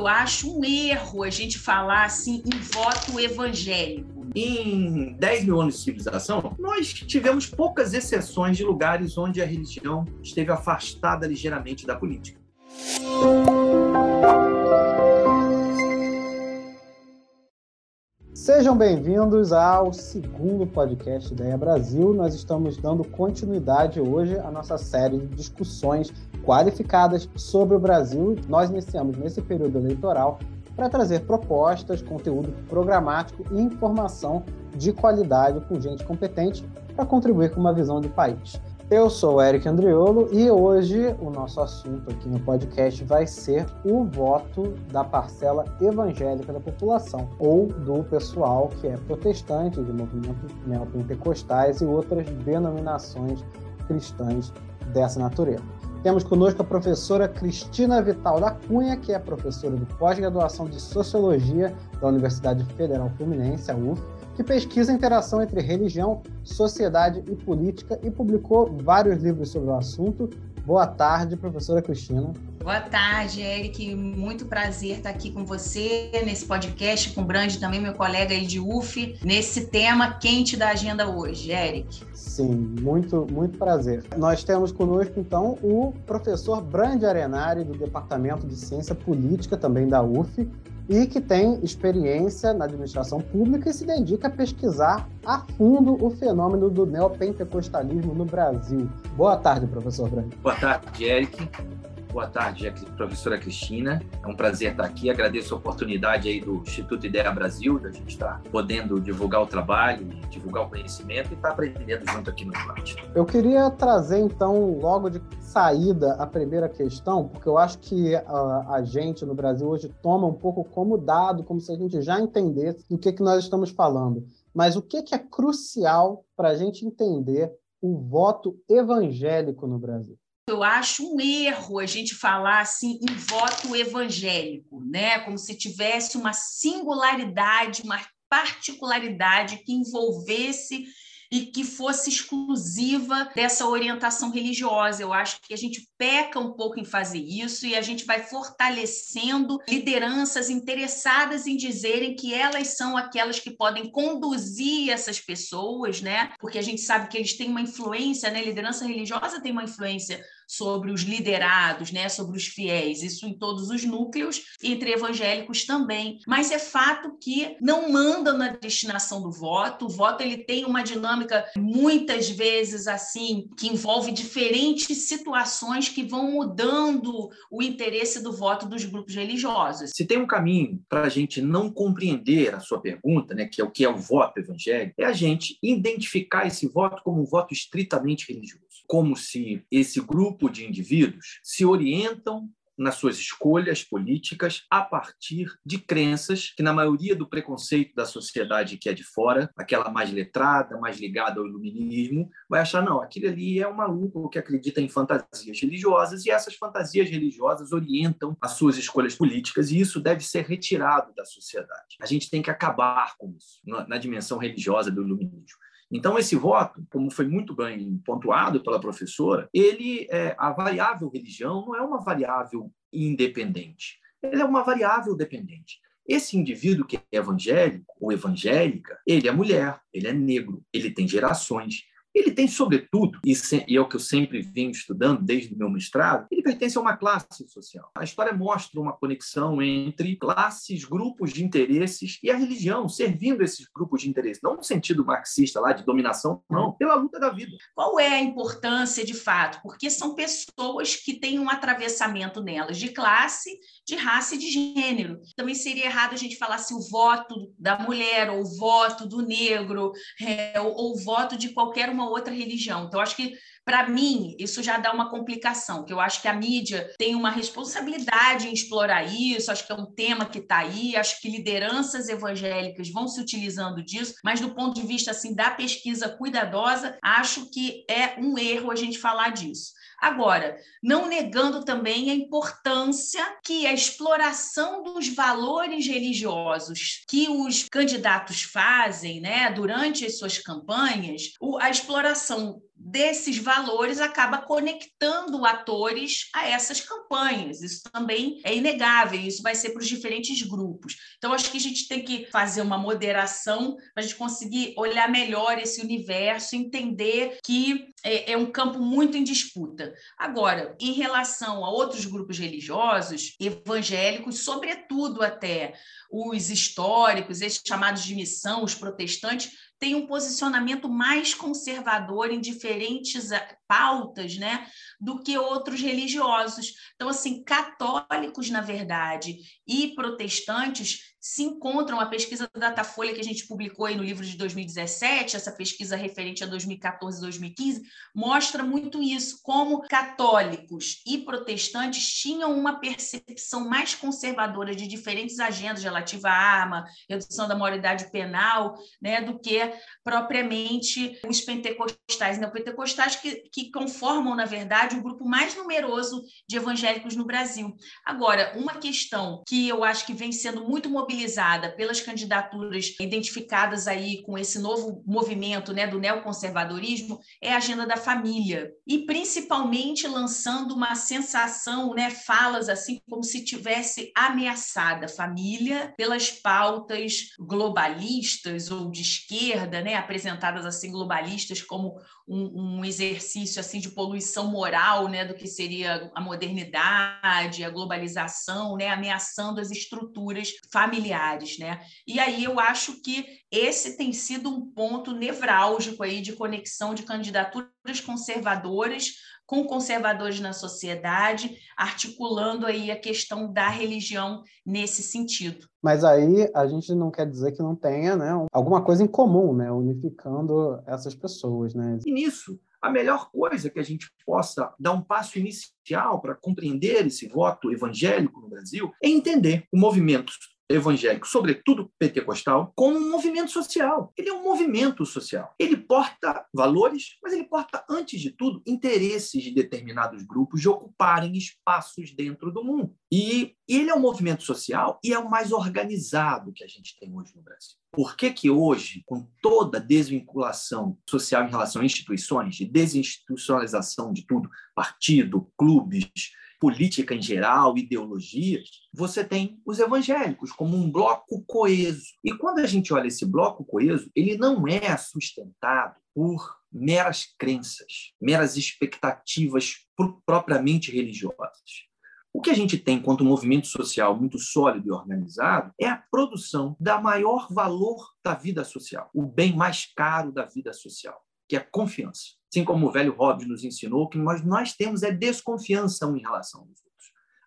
Eu acho um erro a gente falar assim em voto evangélico. Em 10 mil anos de civilização, nós tivemos poucas exceções de lugares onde a religião esteve afastada ligeiramente da política. Sejam bem-vindos ao segundo podcast Ideia Brasil. Nós estamos dando continuidade hoje à nossa série de discussões qualificadas sobre o Brasil. Nós iniciamos nesse período eleitoral para trazer propostas, conteúdo programático e informação de qualidade com gente competente para contribuir com uma visão de país. Eu sou o Eric Andriolo e hoje o nosso assunto aqui no podcast vai ser o voto da parcela evangélica da população, ou do pessoal que é protestante, de movimentos neopentecostais e outras denominações cristãs dessa natureza. Temos conosco a professora Cristina Vital da Cunha, que é professora de pós-graduação de Sociologia da Universidade Federal Fluminense, a UF, que pesquisa a interação entre religião, sociedade e política e publicou vários livros sobre o assunto. Boa tarde, professora Cristina. Boa tarde, Eric. Muito prazer estar aqui com você nesse podcast, com o Brande também, meu colega aí de UF, nesse tema quente da agenda hoje, Eric. Sim, muito, muito prazer. Nós temos conosco, então, o professor Brande Arenari, do Departamento de Ciência Política, também da UF, e que tem experiência na administração pública e se dedica a pesquisar a fundo o fenômeno do neopentecostalismo no Brasil. Boa tarde, professor Branco. Boa tarde, Eric. Boa tarde, professora Cristina. É um prazer estar aqui. Agradeço a oportunidade aí do Instituto Ideia Brasil, da gente estar podendo divulgar o trabalho, divulgar o conhecimento e estar aprendendo junto aqui no debate. Eu queria trazer, então, logo de saída, a primeira questão, porque eu acho que uh, a gente no Brasil hoje toma um pouco como dado, como se a gente já entendesse do que, que nós estamos falando. Mas o que, que é crucial para a gente entender o voto evangélico no Brasil? Eu acho um erro a gente falar assim em voto evangélico, né? Como se tivesse uma singularidade, uma particularidade que envolvesse e que fosse exclusiva dessa orientação religiosa. Eu acho que a gente peca um pouco em fazer isso e a gente vai fortalecendo lideranças interessadas em dizerem que elas são aquelas que podem conduzir essas pessoas, né? Porque a gente sabe que eles têm uma influência, né? Liderança religiosa tem uma influência sobre os liderados, né, sobre os fiéis, isso em todos os núcleos, entre evangélicos também. Mas é fato que não manda na destinação do voto. O voto ele tem uma dinâmica muitas vezes assim que envolve diferentes situações que vão mudando o interesse do voto dos grupos religiosos. Se tem um caminho para a gente não compreender a sua pergunta, né, que é o que é o voto evangélico, é a gente identificar esse voto como um voto estritamente religioso como se esse grupo de indivíduos se orientam nas suas escolhas políticas a partir de crenças que, na maioria do preconceito da sociedade que é de fora, aquela mais letrada, mais ligada ao iluminismo, vai achar, não, aquele ali é um maluco que acredita em fantasias religiosas e essas fantasias religiosas orientam as suas escolhas políticas e isso deve ser retirado da sociedade. A gente tem que acabar com isso na dimensão religiosa do iluminismo. Então, esse voto, como foi muito bem pontuado pela professora, ele é, a variável religião não é uma variável independente, ela é uma variável dependente. Esse indivíduo que é evangélico ou evangélica, ele é mulher, ele é negro, ele tem gerações, ele tem, sobretudo, e, é o que eu sempre venho estudando desde o meu mestrado, ele pertence a uma classe social. A história mostra uma conexão entre classes, grupos de interesses e a religião, servindo esses grupos de interesse, não no sentido marxista lá de dominação, não, pela luta da vida. Qual é a importância de fato? Porque são pessoas que têm um atravessamento nelas de classe, de raça e de gênero. Também seria errado a gente falar assim o voto da mulher, ou o voto do negro, é, ou, ou o voto de qualquer uma outra religião. Então, acho que para mim, isso já dá uma complicação, que eu acho que a mídia tem uma responsabilidade em explorar isso, acho que é um tema que está aí, acho que lideranças evangélicas vão se utilizando disso, mas do ponto de vista assim da pesquisa cuidadosa, acho que é um erro a gente falar disso. Agora, não negando também a importância que a exploração dos valores religiosos que os candidatos fazem né, durante as suas campanhas, a exploração desses valores acaba conectando atores a essas campanhas. Isso também é inegável, isso vai ser para os diferentes grupos. Então, acho que a gente tem que fazer uma moderação para a gente conseguir olhar melhor esse universo, entender que é, é um campo muito em disputa. Agora, em relação a outros grupos religiosos, evangélicos, sobretudo até os históricos, esses chamados de missão, os protestantes, tem um posicionamento mais conservador em diferentes eh, pautas, né, do que outros religiosos. Então, assim, católicos, na verdade, e protestantes se encontram. A pesquisa da Datafolha que a gente publicou aí no livro de 2017, essa pesquisa referente a 2014 e 2015, mostra muito isso, como católicos e protestantes tinham uma percepção mais conservadora de diferentes agendas relativas à arma, redução da moralidade penal, né, do que propriamente os pentecostais. Né? Os pentecostais que, que conformam, na verdade, o grupo mais numeroso de evangélicos no Brasil. Agora, uma questão que eu acho que vem sendo muito mobilizada pelas candidaturas identificadas aí com esse novo movimento né, do neoconservadorismo é a agenda da família. E principalmente lançando uma sensação, né, falas assim como se tivesse ameaçada a família pelas pautas globalistas ou de esquerda, né, apresentadas assim globalistas como um, um, exercício assim de poluição moral, né, do que seria a modernidade, a globalização, né, ameaçando as estruturas familiares, né? E aí eu acho que esse tem sido um ponto nevrálgico aí de conexão de candidaturas conservadoras com conservadores na sociedade, articulando aí a questão da religião nesse sentido. Mas aí a gente não quer dizer que não tenha né, alguma coisa em comum, né, unificando essas pessoas. Né? E nisso, a melhor coisa que a gente possa dar um passo inicial para compreender esse voto evangélico no Brasil é entender o movimento evangélico, sobretudo pentecostal, como um movimento social. Ele é um movimento social. Ele porta valores, mas ele porta, antes de tudo, interesses de determinados grupos de ocuparem espaços dentro do mundo. E ele é um movimento social e é o mais organizado que a gente tem hoje no Brasil. Por que, que hoje, com toda a desvinculação social em relação a instituições, de desinstitucionalização de tudo, partido, clubes, política em geral, ideologias, você tem os evangélicos como um bloco coeso. E quando a gente olha esse bloco coeso, ele não é sustentado por meras crenças, meras expectativas propriamente religiosas. O que a gente tem enquanto movimento social muito sólido e organizado é a produção da maior valor da vida social, o bem mais caro da vida social, que é a confiança. Assim como o velho Hobbes nos ensinou, que nós, nós temos é desconfiança em relação aos outros.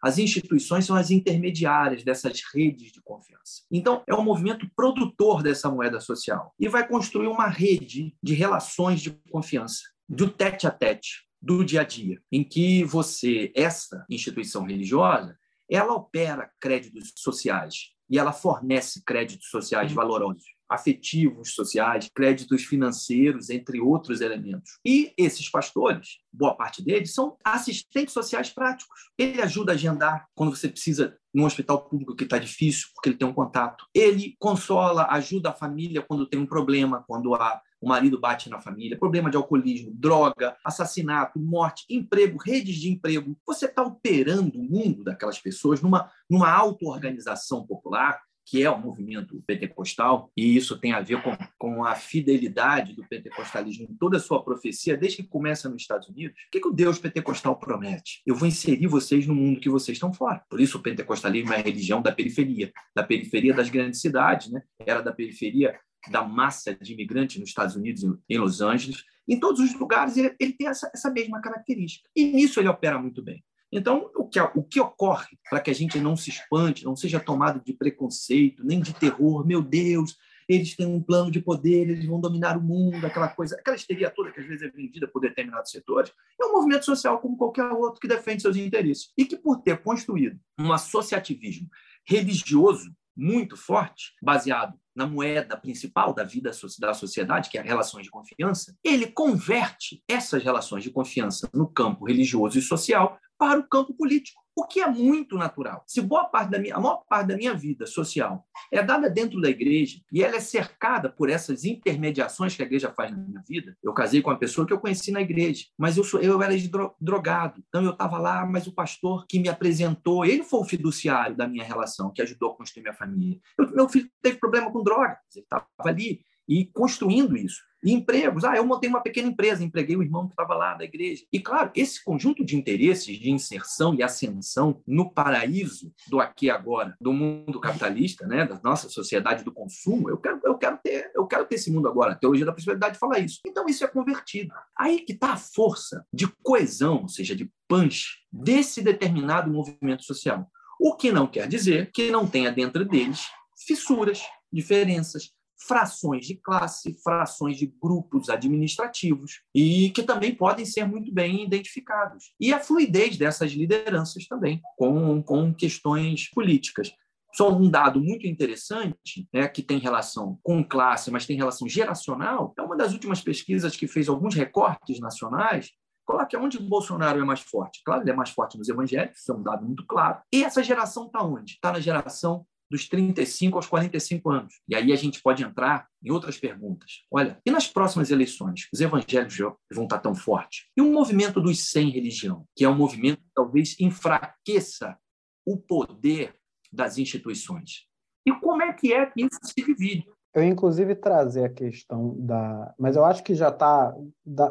As instituições são as intermediárias dessas redes de confiança. Então, é um movimento produtor dessa moeda social e vai construir uma rede de relações de confiança, do tete a tete, do dia a dia, em que você, essa instituição religiosa, ela opera créditos sociais e ela fornece créditos sociais valorosos afetivos sociais, créditos financeiros, entre outros elementos. E esses pastores, boa parte deles, são assistentes sociais práticos. Ele ajuda a agendar quando você precisa num hospital público que está difícil, porque ele tem um contato. Ele consola, ajuda a família quando tem um problema, quando a o marido bate na família, problema de alcoolismo, droga, assassinato, morte, emprego, redes de emprego. Você está operando o mundo daquelas pessoas numa, numa auto-organização popular que é o movimento pentecostal, e isso tem a ver com, com a fidelidade do pentecostalismo em toda a sua profecia, desde que começa nos Estados Unidos. O que, que o Deus pentecostal promete? Eu vou inserir vocês no mundo que vocês estão fora. Por isso, o pentecostalismo é a religião da periferia, da periferia das grandes cidades, né? era da periferia da massa de imigrantes nos Estados Unidos, em Los Angeles. Em todos os lugares, ele, ele tem essa, essa mesma característica. E nisso ele opera muito bem. Então, o que, o que ocorre para que a gente não se espante, não seja tomado de preconceito, nem de terror, meu Deus, eles têm um plano de poder, eles vão dominar o mundo, aquela coisa, aquela histeria toda que às vezes é vendida por determinados setores, é um movimento social como qualquer outro que defende seus interesses. E que, por ter construído um associativismo religioso muito forte, baseado na moeda principal da vida da sociedade, que é as relações de confiança, ele converte essas relações de confiança no campo religioso e social para o campo político o que é muito natural. Se boa parte da minha, a maior parte da minha vida social é dada dentro da igreja e ela é cercada por essas intermediações que a igreja faz na minha vida, eu casei com uma pessoa que eu conheci na igreja, mas eu, sou, eu era drogado, então eu estava lá, mas o pastor que me apresentou, ele foi o fiduciário da minha relação, que ajudou a construir minha família. Eu, meu filho teve problema com droga, ele estava ali e construindo isso. E empregos, ah, eu montei uma pequena empresa, empreguei o irmão que estava lá da igreja. E, claro, esse conjunto de interesses de inserção e ascensão no paraíso do aqui e agora, do mundo capitalista, né, da nossa sociedade do consumo, eu quero, eu quero, ter, eu quero ter esse mundo agora. A teologia da prosperidade fala isso. Então, isso é convertido. Aí que está a força de coesão, ou seja, de punch, desse determinado movimento social. O que não quer dizer que não tenha dentro deles fissuras, diferenças, frações de classe, frações de grupos administrativos, e que também podem ser muito bem identificados. E a fluidez dessas lideranças também, com, com questões políticas. Só um dado muito interessante, né, que tem relação com classe, mas tem relação geracional, é uma das últimas pesquisas que fez alguns recortes nacionais, coloca onde Bolsonaro é mais forte. Claro, ele é mais forte nos evangélicos, isso é um dado muito claro. E essa geração está onde? Está na geração dos 35 aos 45 anos. E aí a gente pode entrar em outras perguntas. Olha, e nas próximas eleições, os evangélicos vão estar tão fortes? E o movimento dos sem religião, que é um movimento que talvez enfraqueça o poder das instituições? E como é que é que isso se divide? Eu, inclusive, trazer a questão da. Mas eu acho que já tá,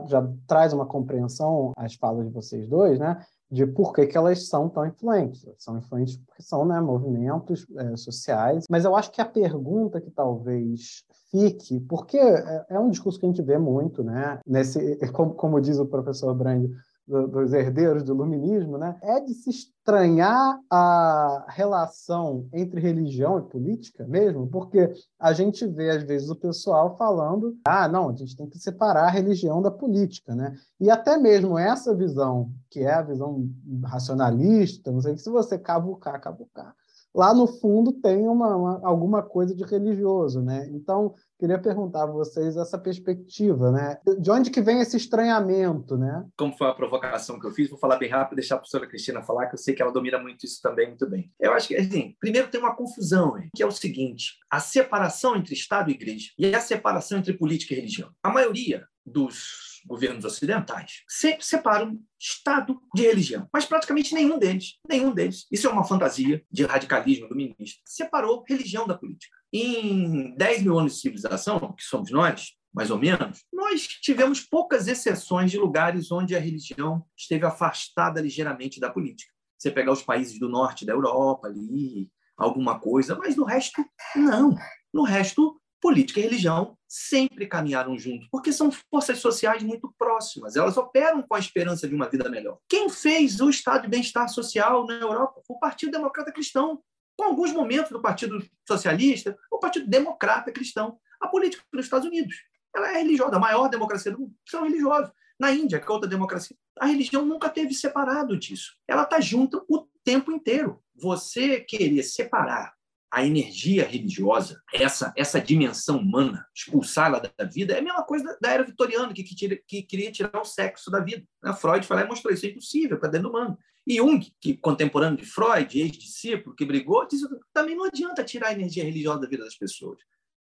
já traz uma compreensão as falas de vocês dois, né? De por que, que elas são tão influentes. São influentes porque são né, movimentos é, sociais, mas eu acho que a pergunta que talvez fique, porque é, é um discurso que a gente vê muito, né, nesse, como, como diz o professor Brand, dos herdeiros do iluminismo, né, é de se estranhar a relação entre religião e política mesmo, porque a gente vê às vezes o pessoal falando, ah, não, a gente tem que separar a religião da política, né? E até mesmo essa visão, que é a visão racionalista, não sei se você cavucar, cavucar, lá no fundo tem uma, uma, alguma coisa de religioso, né? Então, queria perguntar a vocês essa perspectiva, né? De onde que vem esse estranhamento, né? Como foi a provocação que eu fiz, vou falar bem rápido, deixar a professora Cristina falar, que eu sei que ela domina muito isso também muito bem. Eu acho que, assim, primeiro tem uma confusão, que é o seguinte, a separação entre Estado e Igreja e a separação entre política e religião. A maioria dos governos ocidentais sempre separam Estado de religião, mas praticamente nenhum deles, nenhum deles, isso é uma fantasia de radicalismo do ministro, separou religião da política. Em 10 mil anos de civilização, que somos nós, mais ou menos, nós tivemos poucas exceções de lugares onde a religião esteve afastada ligeiramente da política. Você pegar os países do norte da Europa ali, alguma coisa, mas no resto, não. No resto, política e religião sempre caminharam juntos, porque são forças sociais muito próximas, elas operam com a esperança de uma vida melhor. Quem fez o estado de bem-estar social na Europa o Partido Democrata Cristão, com alguns momentos do Partido Socialista, o Partido Democrata Cristão. A política nos Estados Unidos, ela é religiosa, a maior democracia do mundo, são religiosos. Na Índia, que é outra democracia, a religião nunca teve separado disso. Ela está junta o tempo inteiro. Você querer separar a energia religiosa, essa essa dimensão humana, expulsá-la da vida, é a mesma coisa da era vitoriana, que, que, tira, que queria tirar o sexo da vida. Né? Freud foi lá e mostrou isso é impossível para dentro do humano. E Jung, que contemporâneo de Freud, ex-discípulo, que brigou, disse também não adianta tirar a energia religiosa da vida das pessoas.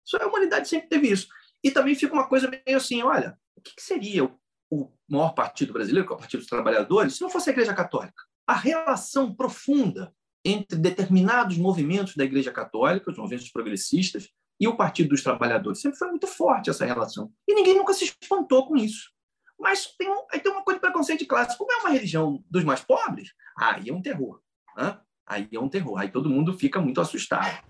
Isso, a humanidade sempre teve isso. E também fica uma coisa meio assim, olha, o que, que seria o, o maior partido brasileiro, que é o Partido dos Trabalhadores, se não fosse a Igreja Católica? A relação profunda entre determinados movimentos da Igreja Católica, os movimentos progressistas, e o Partido dos Trabalhadores. Sempre foi muito forte essa relação. E ninguém nunca se espantou com isso. Mas tem, tem uma coisa de preconceito de classe. Como é uma religião dos mais pobres, aí é um terror. Né? Aí é um terror. Aí todo mundo fica muito assustado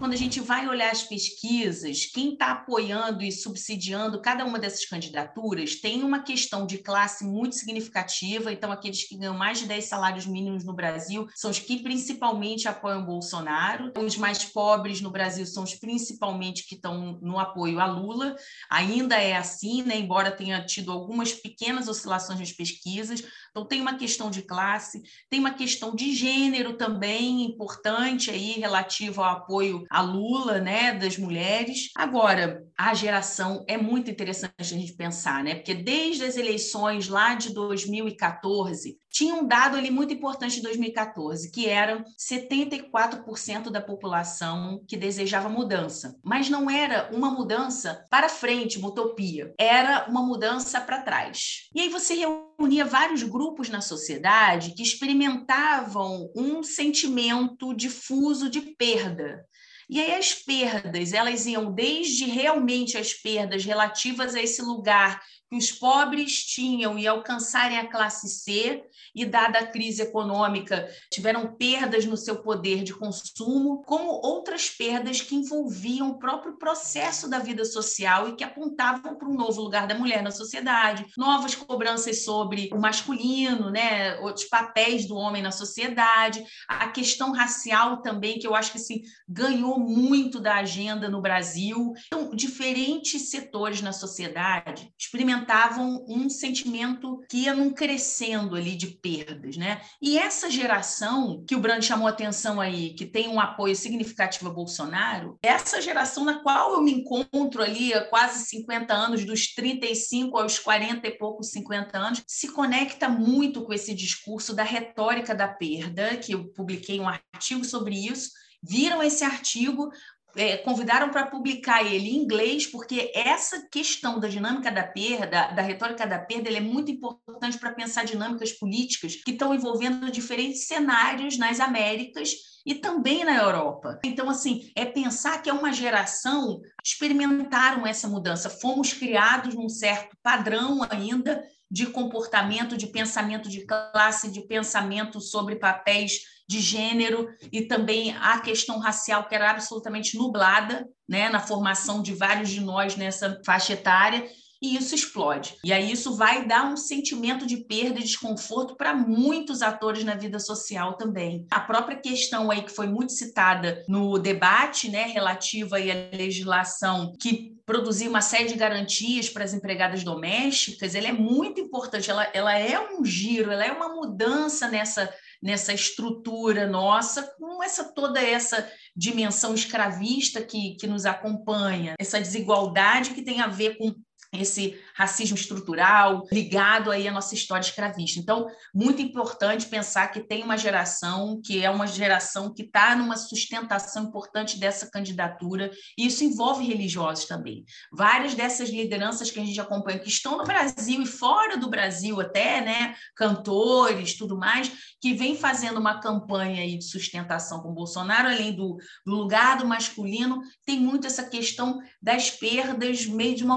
quando a gente vai olhar as pesquisas, quem está apoiando e subsidiando cada uma dessas candidaturas tem uma questão de classe muito significativa. Então, aqueles que ganham mais de 10 salários mínimos no Brasil são os que principalmente apoiam Bolsonaro. Os mais pobres no Brasil são os principalmente que estão no apoio a Lula. Ainda é assim, né? embora tenha tido algumas pequenas oscilações nas pesquisas. Então, tem uma questão de classe, tem uma questão de gênero também importante aí, relativo ao apoio a Lula, né, das mulheres. Agora, a geração é muito interessante a gente pensar, né? Porque desde as eleições lá de 2014, tinha um dado ali muito importante em 2014, que era 74% da população que desejava mudança. Mas não era uma mudança para frente, uma utopia. Era uma mudança para trás. E aí você reunia vários grupos na sociedade que experimentavam um sentimento difuso de perda. E aí as perdas, elas iam desde realmente as perdas relativas a esse lugar que os pobres tinham e alcançarem a classe C, e dada a crise econômica, tiveram perdas no seu poder de consumo, como outras perdas que envolviam o próprio processo da vida social e que apontavam para um novo lugar da mulher na sociedade, novas cobranças sobre o masculino, né, outros papéis do homem na sociedade, a questão racial também, que eu acho que assim, ganhou muito da agenda no Brasil. Então, diferentes setores na sociedade experimentaram experimentavam um sentimento que ia num crescendo ali de perdas, né? E essa geração que o Brand chamou atenção aí, que tem um apoio significativo a Bolsonaro, essa geração na qual eu me encontro ali há quase 50 anos, dos 35 aos 40 e poucos 50 anos, se conecta muito com esse discurso da retórica da perda, que eu publiquei um artigo sobre isso, viram esse artigo, é, convidaram para publicar ele em inglês, porque essa questão da dinâmica da perda, da retórica da perda, é muito importante para pensar dinâmicas políticas que estão envolvendo diferentes cenários nas Américas e também na Europa. Então, assim, é pensar que é uma geração experimentaram essa mudança. Fomos criados num certo padrão ainda de comportamento, de pensamento de classe, de pensamento sobre papéis de gênero e também a questão racial que era absolutamente nublada, né, na formação de vários de nós nessa faixa etária e isso explode. E aí isso vai dar um sentimento de perda e desconforto para muitos atores na vida social também. A própria questão aí que foi muito citada no debate, né, relativa à legislação que produzir uma série de garantias para as empregadas domésticas, ela é muito importante, ela, ela é um giro, ela é uma mudança nessa nessa estrutura nossa, com essa toda essa dimensão escravista que, que nos acompanha, essa desigualdade que tem a ver com esse racismo estrutural ligado aí à nossa história escravista. Então, muito importante pensar que tem uma geração que é uma geração que está numa sustentação importante dessa candidatura, e isso envolve religiosos também. Várias dessas lideranças que a gente acompanha, que estão no Brasil e fora do Brasil até, né, cantores, tudo mais, que vem fazendo uma campanha aí de sustentação com Bolsonaro, além do, do lugar do masculino, tem muito essa questão das perdas meio de uma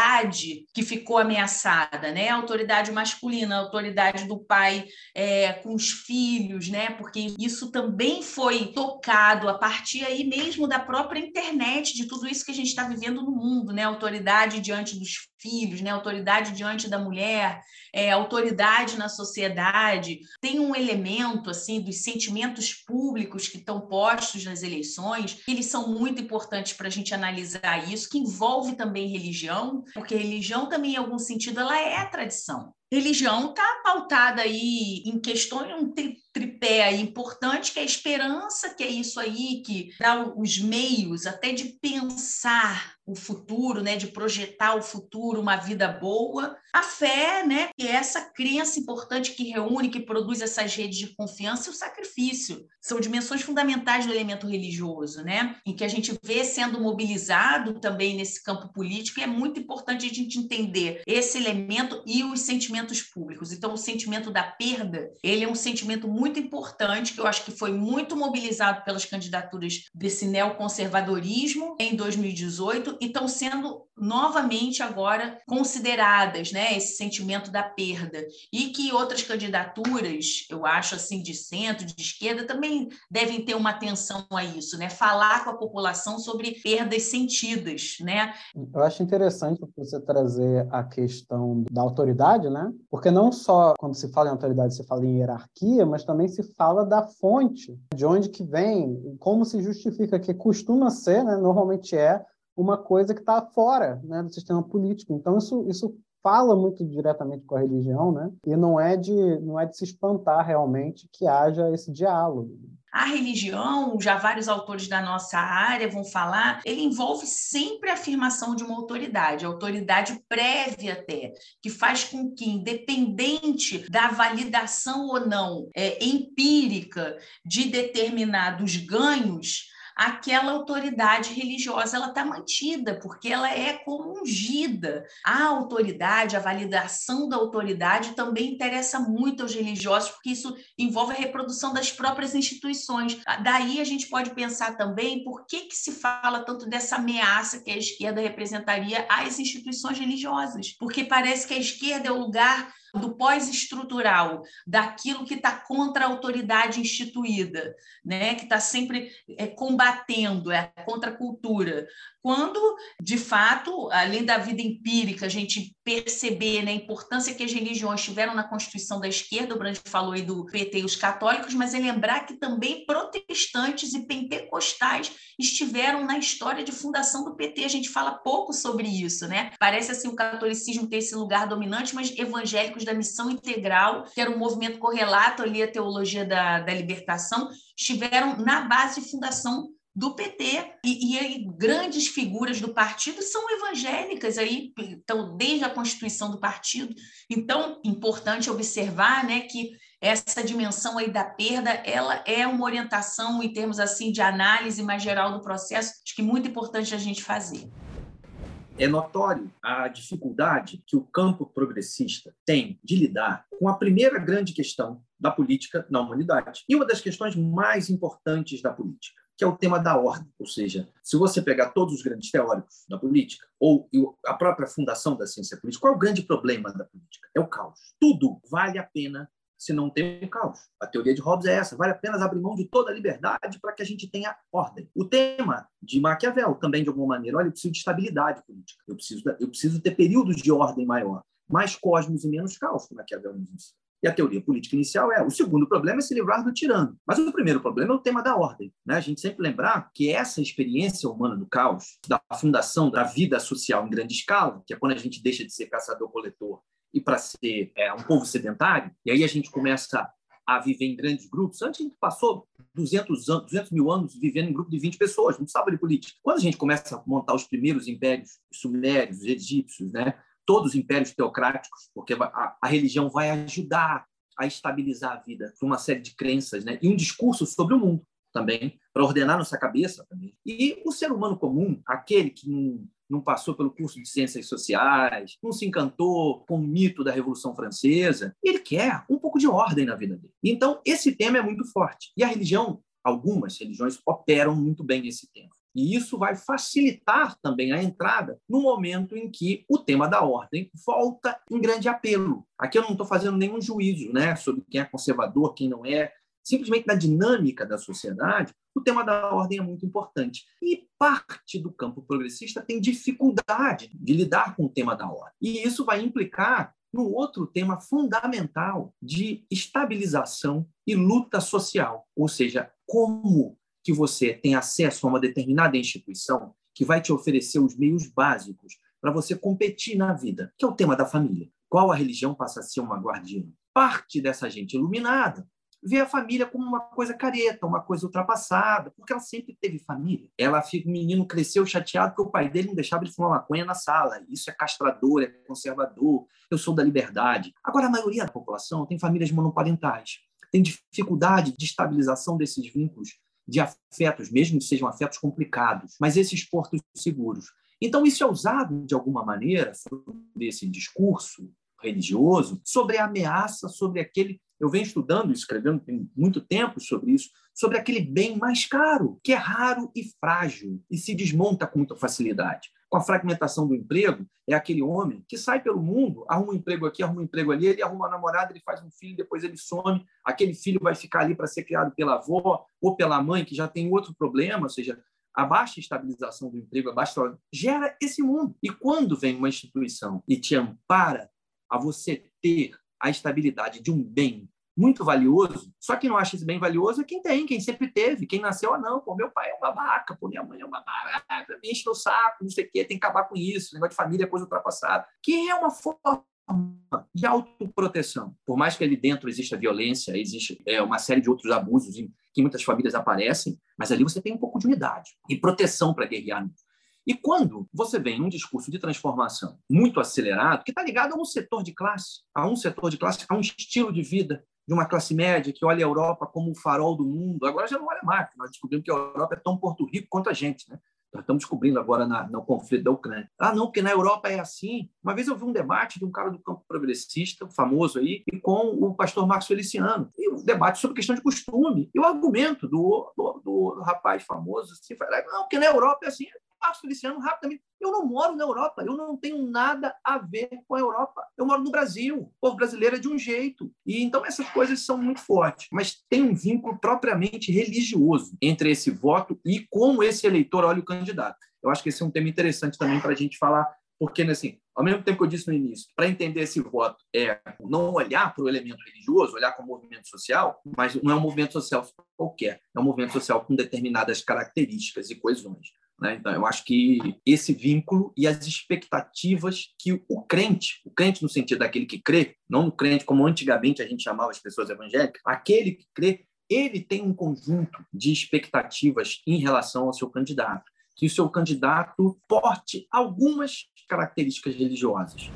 autoridade que ficou ameaçada, né? A autoridade masculina, a autoridade do pai é, com os filhos, né? Porque isso também foi tocado a partir aí mesmo da própria internet, de tudo isso que a gente está vivendo no mundo, né? Autoridade diante dos filhos, né? Autoridade diante da mulher, é, autoridade na sociedade. Tem um elemento assim dos sentimentos públicos que estão postos nas eleições, eles são muito importantes para a gente analisar isso, que envolve também religião, porque religião também, em algum sentido, ela é tradição. Religião está pautada aí em questões, um tripé aí importante, que é a esperança, que é isso aí que dá os meios até de pensar o futuro, né, de projetar o futuro, uma vida boa. A fé, né, que é essa crença importante que reúne, que produz essas redes de confiança e o sacrifício. São dimensões fundamentais do elemento religioso, né, em que a gente vê sendo mobilizado também nesse campo político e é muito importante a gente entender esse elemento e os sentimentos públicos. Então, o sentimento da perda, ele é um sentimento muito importante que eu acho que foi muito mobilizado pelas candidaturas desse neoconservadorismo em 2018 e estão sendo novamente agora consideradas, né, esse sentimento da perda e que outras candidaturas, eu acho assim de centro, de esquerda também devem ter uma atenção a isso, né, falar com a população sobre perdas sentidas, né? Eu acho interessante você trazer a questão da autoridade, né? Porque não só quando se fala em autoridade se fala em hierarquia, mas também se fala da fonte, de onde que vem, como se justifica que costuma ser, né, normalmente é uma coisa que está fora né, do sistema político. Então, isso, isso fala muito diretamente com a religião, né? E não é de não é de se espantar realmente que haja esse diálogo. A religião, já vários autores da nossa área vão falar, ele envolve sempre a afirmação de uma autoridade, autoridade prévia até, que faz com que, independente da validação ou não é, empírica de determinados ganhos, aquela autoridade religiosa ela está mantida, porque ela é como ungida. A autoridade, a validação da autoridade também interessa muito aos religiosos, porque isso envolve a reprodução das próprias instituições. Daí a gente pode pensar também por que, que se fala tanto dessa ameaça que a esquerda representaria às instituições religiosas, porque parece que a esquerda é o lugar do pós-estrutural, daquilo que está contra a autoridade instituída, né? que está sempre é, combatendo, é contra a cultura. Quando, de fato, além da vida empírica, a gente perceber né, a importância que as religiões tiveram na constituição da esquerda, o Brandt falou aí do PT e os católicos, mas é lembrar que também protestantes e pentecostais estiveram na história de fundação do PT. A gente fala pouco sobre isso, né? Parece assim o catolicismo ter esse lugar dominante, mas evangélicos da Missão Integral, que era um movimento correlato ali à teologia da, da libertação, estiveram na base de fundação do PT e, e grandes figuras do partido são evangélicas aí então desde a constituição do partido. Então importante observar né que essa dimensão aí da perda ela é uma orientação em termos assim de análise mais geral do processo acho que muito importante a gente fazer. É notório a dificuldade que o campo progressista tem de lidar com a primeira grande questão da política na humanidade e uma das questões mais importantes da política que é o tema da ordem. Ou seja, se você pegar todos os grandes teóricos da política, ou a própria fundação da ciência política, qual é o grande problema da política? É o caos. Tudo vale a pena se não tem caos. A teoria de Hobbes é essa: vale a pena abrir mão de toda a liberdade para que a gente tenha ordem. O tema de Maquiavel também, de alguma maneira, olha, eu preciso de estabilidade política, eu preciso, eu preciso ter períodos de ordem maior, mais cosmos e menos caos, como Maquiavel nos. E a teoria política inicial é: o segundo problema é se livrar do tirano. Mas o primeiro problema é o tema da ordem. Né? A gente sempre lembrar que essa experiência humana do caos, da fundação da vida social em grande escala, que é quando a gente deixa de ser caçador-coletor e para ser é, um povo sedentário, e aí a gente começa a viver em grandes grupos. Antes a gente passou 200, anos, 200 mil anos vivendo em grupo de 20 pessoas, não precisava de política. Quando a gente começa a montar os primeiros impérios sumérios, egípcios, né? Todos os impérios teocráticos, porque a, a religião vai ajudar a estabilizar a vida por uma série de crenças, né? E um discurso sobre o mundo também, para ordenar nossa cabeça também. E o ser humano comum, aquele que não, não passou pelo curso de ciências sociais, não se encantou com o mito da Revolução Francesa, ele quer um pouco de ordem na vida dele. Então, esse tema é muito forte. E a religião, algumas religiões operam muito bem esse tema. E isso vai facilitar também a entrada no momento em que o tema da ordem volta em grande apelo. Aqui eu não estou fazendo nenhum juízo né, sobre quem é conservador, quem não é. Simplesmente na dinâmica da sociedade, o tema da ordem é muito importante. E parte do campo progressista tem dificuldade de lidar com o tema da ordem. E isso vai implicar no outro tema fundamental de estabilização e luta social, ou seja, como que você tem acesso a uma determinada instituição que vai te oferecer os meios básicos para você competir na vida, que é o tema da família. Qual a religião passa a ser uma guardiã? Parte dessa gente iluminada vê a família como uma coisa careta, uma coisa ultrapassada, porque ela sempre teve família. Ela fica, o menino cresceu chateado porque o pai dele não deixava ele fumar maconha na sala. Isso é castrador, é conservador. Eu sou da liberdade. Agora, a maioria da população tem famílias monoparentais, tem dificuldade de estabilização desses vínculos de afetos, mesmo que sejam afetos complicados, mas esses portos seguros. Então, isso é usado, de alguma maneira, sobre esse discurso religioso, sobre a ameaça, sobre aquele. Eu venho estudando, escrevendo tem muito tempo sobre isso, sobre aquele bem mais caro, que é raro e frágil e se desmonta com muita facilidade com a fragmentação do emprego, é aquele homem que sai pelo mundo, arruma um emprego aqui, arruma um emprego ali, ele arruma uma namorada, ele faz um filho, depois ele some, aquele filho vai ficar ali para ser criado pela avó ou pela mãe, que já tem outro problema, ou seja, a baixa estabilização do emprego, a baixa gera esse mundo. E quando vem uma instituição e te ampara a você ter a estabilidade de um bem muito valioso, só que não acha esse bem valioso é quem tem, quem sempre teve, quem nasceu, ah, não, pô, meu pai é uma babaca, pô, minha mãe é uma babaca, me enche o saco, não sei o quê, tem que acabar com isso, negócio de família é coisa ultrapassada, que é uma forma de autoproteção. Por mais que ali dentro exista violência, existe é, uma série de outros abusos que muitas famílias aparecem, mas ali você tem um pouco de unidade e proteção para guerrear. E quando você vem um discurso de transformação muito acelerado, que está ligado a um setor de classe, a um setor de classe, a um estilo de vida de uma classe média que olha a Europa como o farol do mundo, agora já não olha mais, nós descobrimos que a Europa é tão Porto Rico quanto a gente, né? Nós estamos descobrindo agora na, no conflito da Ucrânia. Ah, não, porque na Europa é assim. Uma vez eu vi um debate de um cara do campo progressista, famoso aí, e com o pastor Marcos Feliciano. E um debate sobre questão de costume. E o argumento do, do, do rapaz famoso assim, não, porque na Europa é assim. Marcos Feliciano, rapidamente, eu não moro na Europa, eu não tenho nada a ver com a Europa. Eu moro no Brasil, o povo brasileiro é de um jeito. E então essas coisas são muito fortes, mas tem um vínculo propriamente religioso entre esse voto e como esse eleitor olha o candidato. Eu acho que esse é um tema interessante também para a gente falar, porque assim, ao mesmo tempo que eu disse no início, para entender esse voto é não olhar para o elemento religioso, olhar como movimento social, mas não é um movimento social qualquer, é um movimento social com determinadas características e coesões. Né? Então, eu acho que esse vínculo e as expectativas que o crente, o crente no sentido daquele que crê, não o crente como antigamente a gente chamava as pessoas evangélicas, aquele que crê, ele tem um conjunto de expectativas em relação ao seu candidato, que o seu candidato porte algumas características religiosas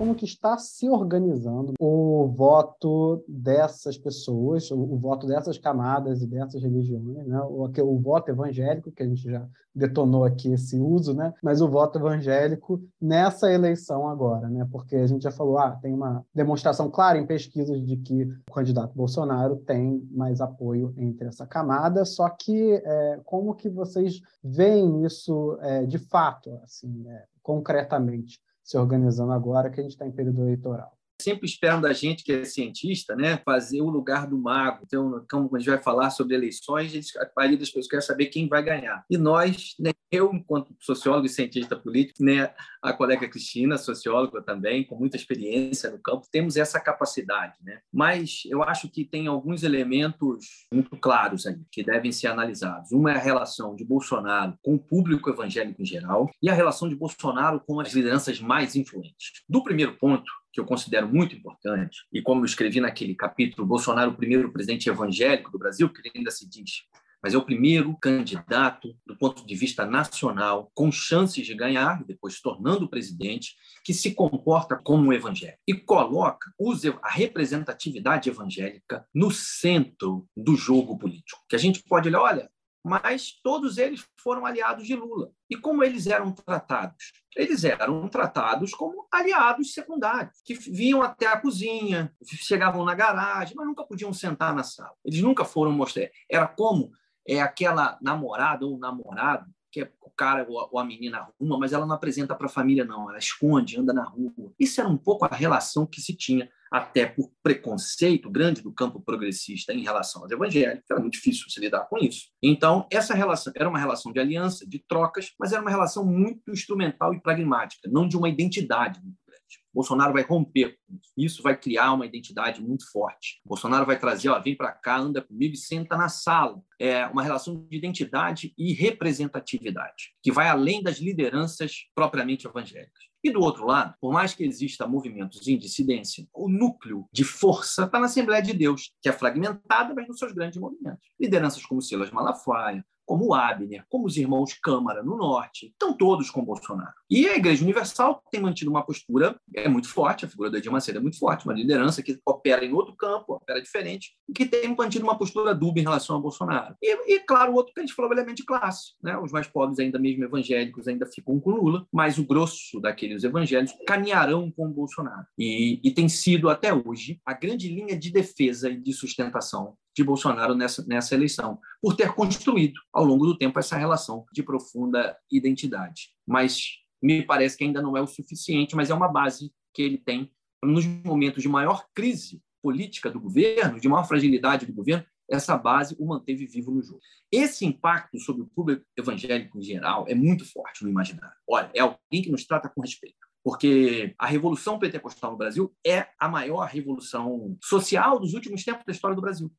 como que está se organizando o voto dessas pessoas, o, o voto dessas camadas e dessas religiões, né? o, o voto evangélico, que a gente já detonou aqui esse uso, né? mas o voto evangélico nessa eleição agora, né? porque a gente já falou, ah, tem uma demonstração clara em pesquisas de que o candidato Bolsonaro tem mais apoio entre essa camada, só que é, como que vocês veem isso é, de fato, assim, é, concretamente? Se organizando agora que a gente está em período eleitoral sempre esperam da gente, que é cientista, né, fazer o lugar do mago. Então, como a gente vai falar sobre eleições, a maioria das pessoas quer saber quem vai ganhar. E nós, né, eu, enquanto sociólogo e cientista político, né, a colega Cristina, socióloga também, com muita experiência no campo, temos essa capacidade. Né? Mas eu acho que tem alguns elementos muito claros aí, que devem ser analisados. Uma é a relação de Bolsonaro com o público evangélico em geral e a relação de Bolsonaro com as lideranças mais influentes. Do primeiro ponto, que eu considero muito importante, e como eu escrevi naquele capítulo, Bolsonaro, o primeiro presidente evangélico do Brasil, que ele ainda se diz, mas é o primeiro candidato, do ponto de vista nacional, com chances de ganhar, depois tornando presidente, que se comporta como um evangélico e coloca a representatividade evangélica no centro do jogo político. Que a gente pode olhar, olha, mas todos eles foram aliados de Lula. E como eles eram tratados? Eles eram tratados como aliados secundários, que vinham até a cozinha, chegavam na garagem, mas nunca podiam sentar na sala. Eles nunca foram mostrar. Era como é aquela namorada ou namorado que é o cara ou a menina arruma, mas ela não apresenta para a família, não. Ela esconde, anda na rua. Isso era um pouco a relação que se tinha até por preconceito grande do campo progressista em relação aos evangélicos, era muito difícil se lidar com isso. Então, essa relação era uma relação de aliança, de trocas, mas era uma relação muito instrumental e pragmática, não de uma identidade. Bolsonaro vai romper isso. Isso vai criar uma identidade muito forte. Bolsonaro vai trazer, ó, vem para cá, anda comigo e senta na sala. É uma relação de identidade e representatividade, que vai além das lideranças propriamente evangélicas. E do outro lado, por mais que exista movimentos em dissidência, o núcleo de força está na Assembleia de Deus, que é fragmentada, mas nos seus grandes movimentos. Lideranças como Silas Malafaia, como o Abner, como os irmãos Câmara no Norte, estão todos com Bolsonaro. E a Igreja Universal tem mantido uma postura é muito forte, a figura da Dilma Macedo é muito forte, uma liderança que opera em outro campo, opera diferente, e que tem mantido uma postura dúbia em relação a Bolsonaro. E, e claro, o outro que a gente falou elemento de classe. Né? Os mais pobres, ainda mesmo evangélicos, ainda ficam com Lula, mas o grosso daqueles evangélicos caminharão com Bolsonaro. E, e tem sido, até hoje, a grande linha de defesa e de sustentação de Bolsonaro nessa, nessa eleição, por ter construído, ao longo do tempo, essa relação de profunda identidade. Mas me parece que ainda não é o suficiente, mas é uma base que ele tem nos momentos de maior crise política do governo, de maior fragilidade do governo, essa base o manteve vivo no jogo. Esse impacto sobre o público evangélico em geral é muito forte no imaginário. Olha, é alguém que nos trata com respeito porque a revolução pentecostal no Brasil é a maior revolução social dos últimos tempos da história do Brasil.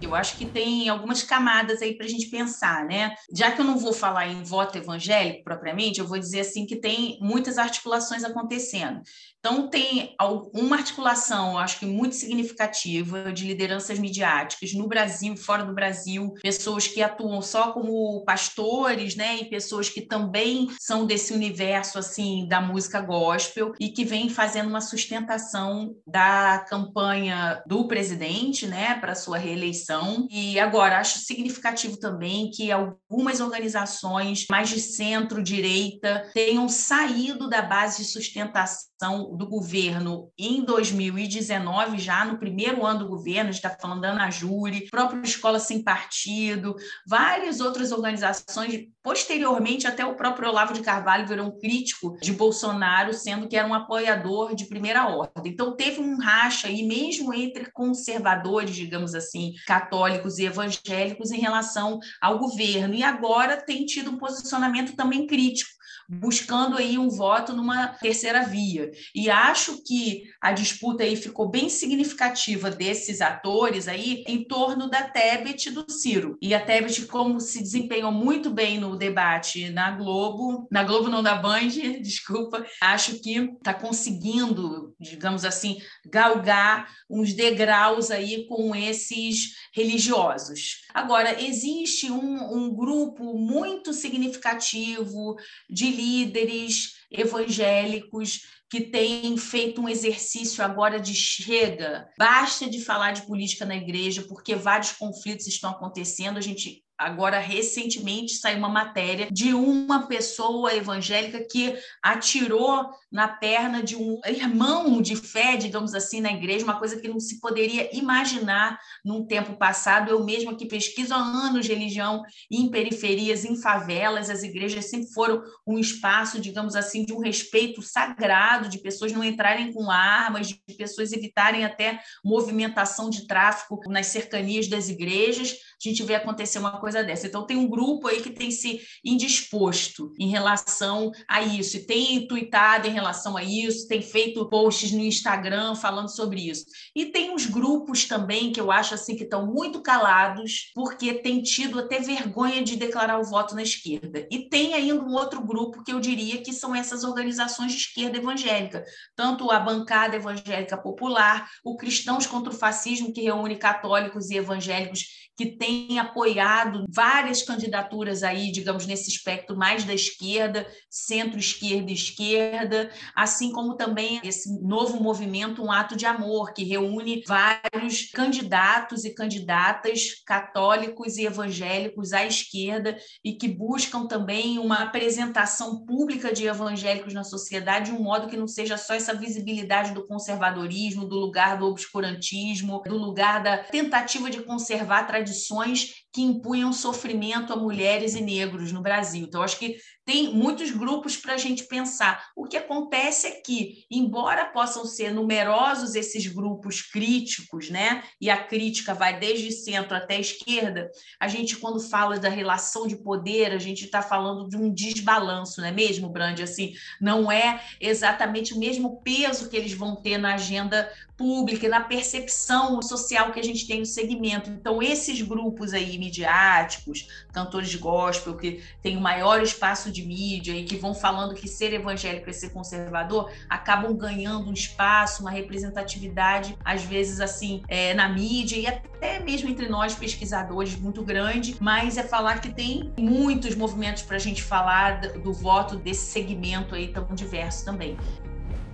Eu acho que tem algumas camadas aí para a gente pensar, né? Já que eu não vou falar em voto evangélico propriamente, eu vou dizer assim que tem muitas articulações acontecendo. Então, tem uma articulação, acho que muito significativa, de lideranças midiáticas no Brasil fora do Brasil, pessoas que atuam só como pastores, né, e pessoas que também são desse universo, assim, da música gospel e que vêm fazendo uma sustentação da campanha do presidente, né, para sua reeleição. E agora, acho significativo também que algumas organizações mais de centro-direita tenham saído da base de sustentação do governo em 2019, já no primeiro ano do governo, a gente está falando da Ana Júri, própria Escola Sem Partido, várias outras organizações, posteriormente até o próprio Olavo de Carvalho virou um crítico de Bolsonaro, sendo que era um apoiador de primeira ordem. Então teve um racha aí, mesmo entre conservadores, digamos assim, católicos e evangélicos em relação ao governo. E agora tem tido um posicionamento também crítico buscando aí um voto numa terceira via. E acho que a disputa aí ficou bem significativa desses atores aí em torno da Tebet e do Ciro. E a Tebet, como se desempenhou muito bem no debate na Globo, na Globo não da Band, desculpa, acho que está conseguindo, digamos assim, galgar uns degraus aí com esses religiosos. Agora, existe um, um grupo muito significativo de líderes evangélicos que têm feito um exercício agora de chega, basta de falar de política na igreja, porque vários conflitos estão acontecendo, a gente Agora, recentemente, saiu uma matéria de uma pessoa evangélica que atirou na perna de um irmão de fé, digamos assim, na igreja, uma coisa que não se poderia imaginar num tempo passado. Eu mesma que pesquiso há anos religião em periferias, em favelas, as igrejas sempre foram um espaço, digamos assim, de um respeito sagrado, de pessoas não entrarem com armas, de pessoas evitarem até movimentação de tráfico nas cercanias das igrejas. A gente vê acontecer uma coisa dessa. Então, tem um grupo aí que tem se indisposto em relação a isso, e tem tweetado em relação a isso, tem feito posts no Instagram falando sobre isso. E tem uns grupos também que eu acho assim que estão muito calados, porque tem tido até vergonha de declarar o voto na esquerda. E tem ainda um outro grupo que eu diria que são essas organizações de esquerda evangélica, tanto a bancada evangélica popular, o Cristãos contra o Fascismo, que reúne católicos e evangélicos que têm apoiado várias candidaturas aí, digamos, nesse espectro mais da esquerda, centro-esquerda e esquerda, assim como também esse novo movimento Um Ato de Amor, que reúne vários candidatos e candidatas católicos e evangélicos à esquerda e que buscam também uma apresentação pública de evangélicos na sociedade de um modo que não seja só essa visibilidade do conservadorismo, do lugar do obscurantismo, do lugar da tentativa de conservar tradições tradições que impunham sofrimento a mulheres e negros no Brasil. Então, acho que tem muitos grupos para a gente pensar. O que acontece é que, embora possam ser numerosos esses grupos críticos, né, e a crítica vai desde centro até esquerda, a gente, quando fala da relação de poder, a gente está falando de um desbalanço, não é mesmo, Brand? Assim, não é exatamente o mesmo peso que eles vão ter na agenda pública e na percepção social que a gente tem no segmento. Então, esses grupos aí midiáticos, cantores de gospel, que têm o maior espaço de mídia e que vão falando que ser evangélico é ser conservador, acabam ganhando um espaço, uma representatividade, às vezes assim, é, na mídia e até mesmo entre nós pesquisadores muito grande, mas é falar que tem muitos movimentos para a gente falar do voto desse segmento aí tão diverso também.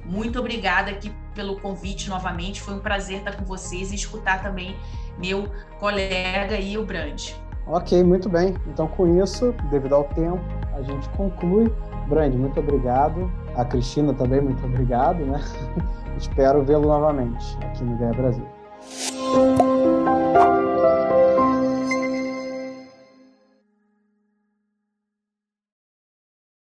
Muito obrigada aqui pelo convite novamente. Foi um prazer estar com vocês e escutar também meu colega e o Brand. Ok, muito bem. Então, com isso, devido ao tempo, a gente conclui. Brand, muito obrigado. A Cristina também, muito obrigado, né? Espero vê-lo novamente aqui no Ideia Brasil.